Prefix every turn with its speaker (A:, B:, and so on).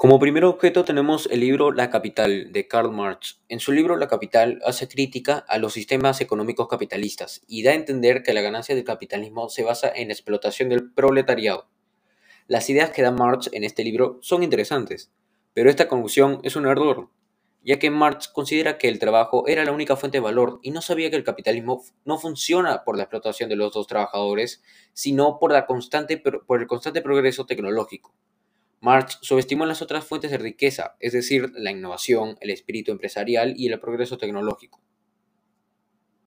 A: Como primer objeto tenemos el libro La Capital de Karl Marx. En su libro La Capital hace crítica a los sistemas económicos capitalistas y da a entender que la ganancia del capitalismo se basa en la explotación del proletariado. Las ideas que da Marx en este libro son interesantes, pero esta conclusión es un error, ya que Marx considera que el trabajo era la única fuente de valor y no sabía que el capitalismo no funciona por la explotación de los dos trabajadores, sino por, por el constante progreso tecnológico. Marx subestimó las otras fuentes de riqueza, es decir, la innovación, el espíritu empresarial y el progreso tecnológico.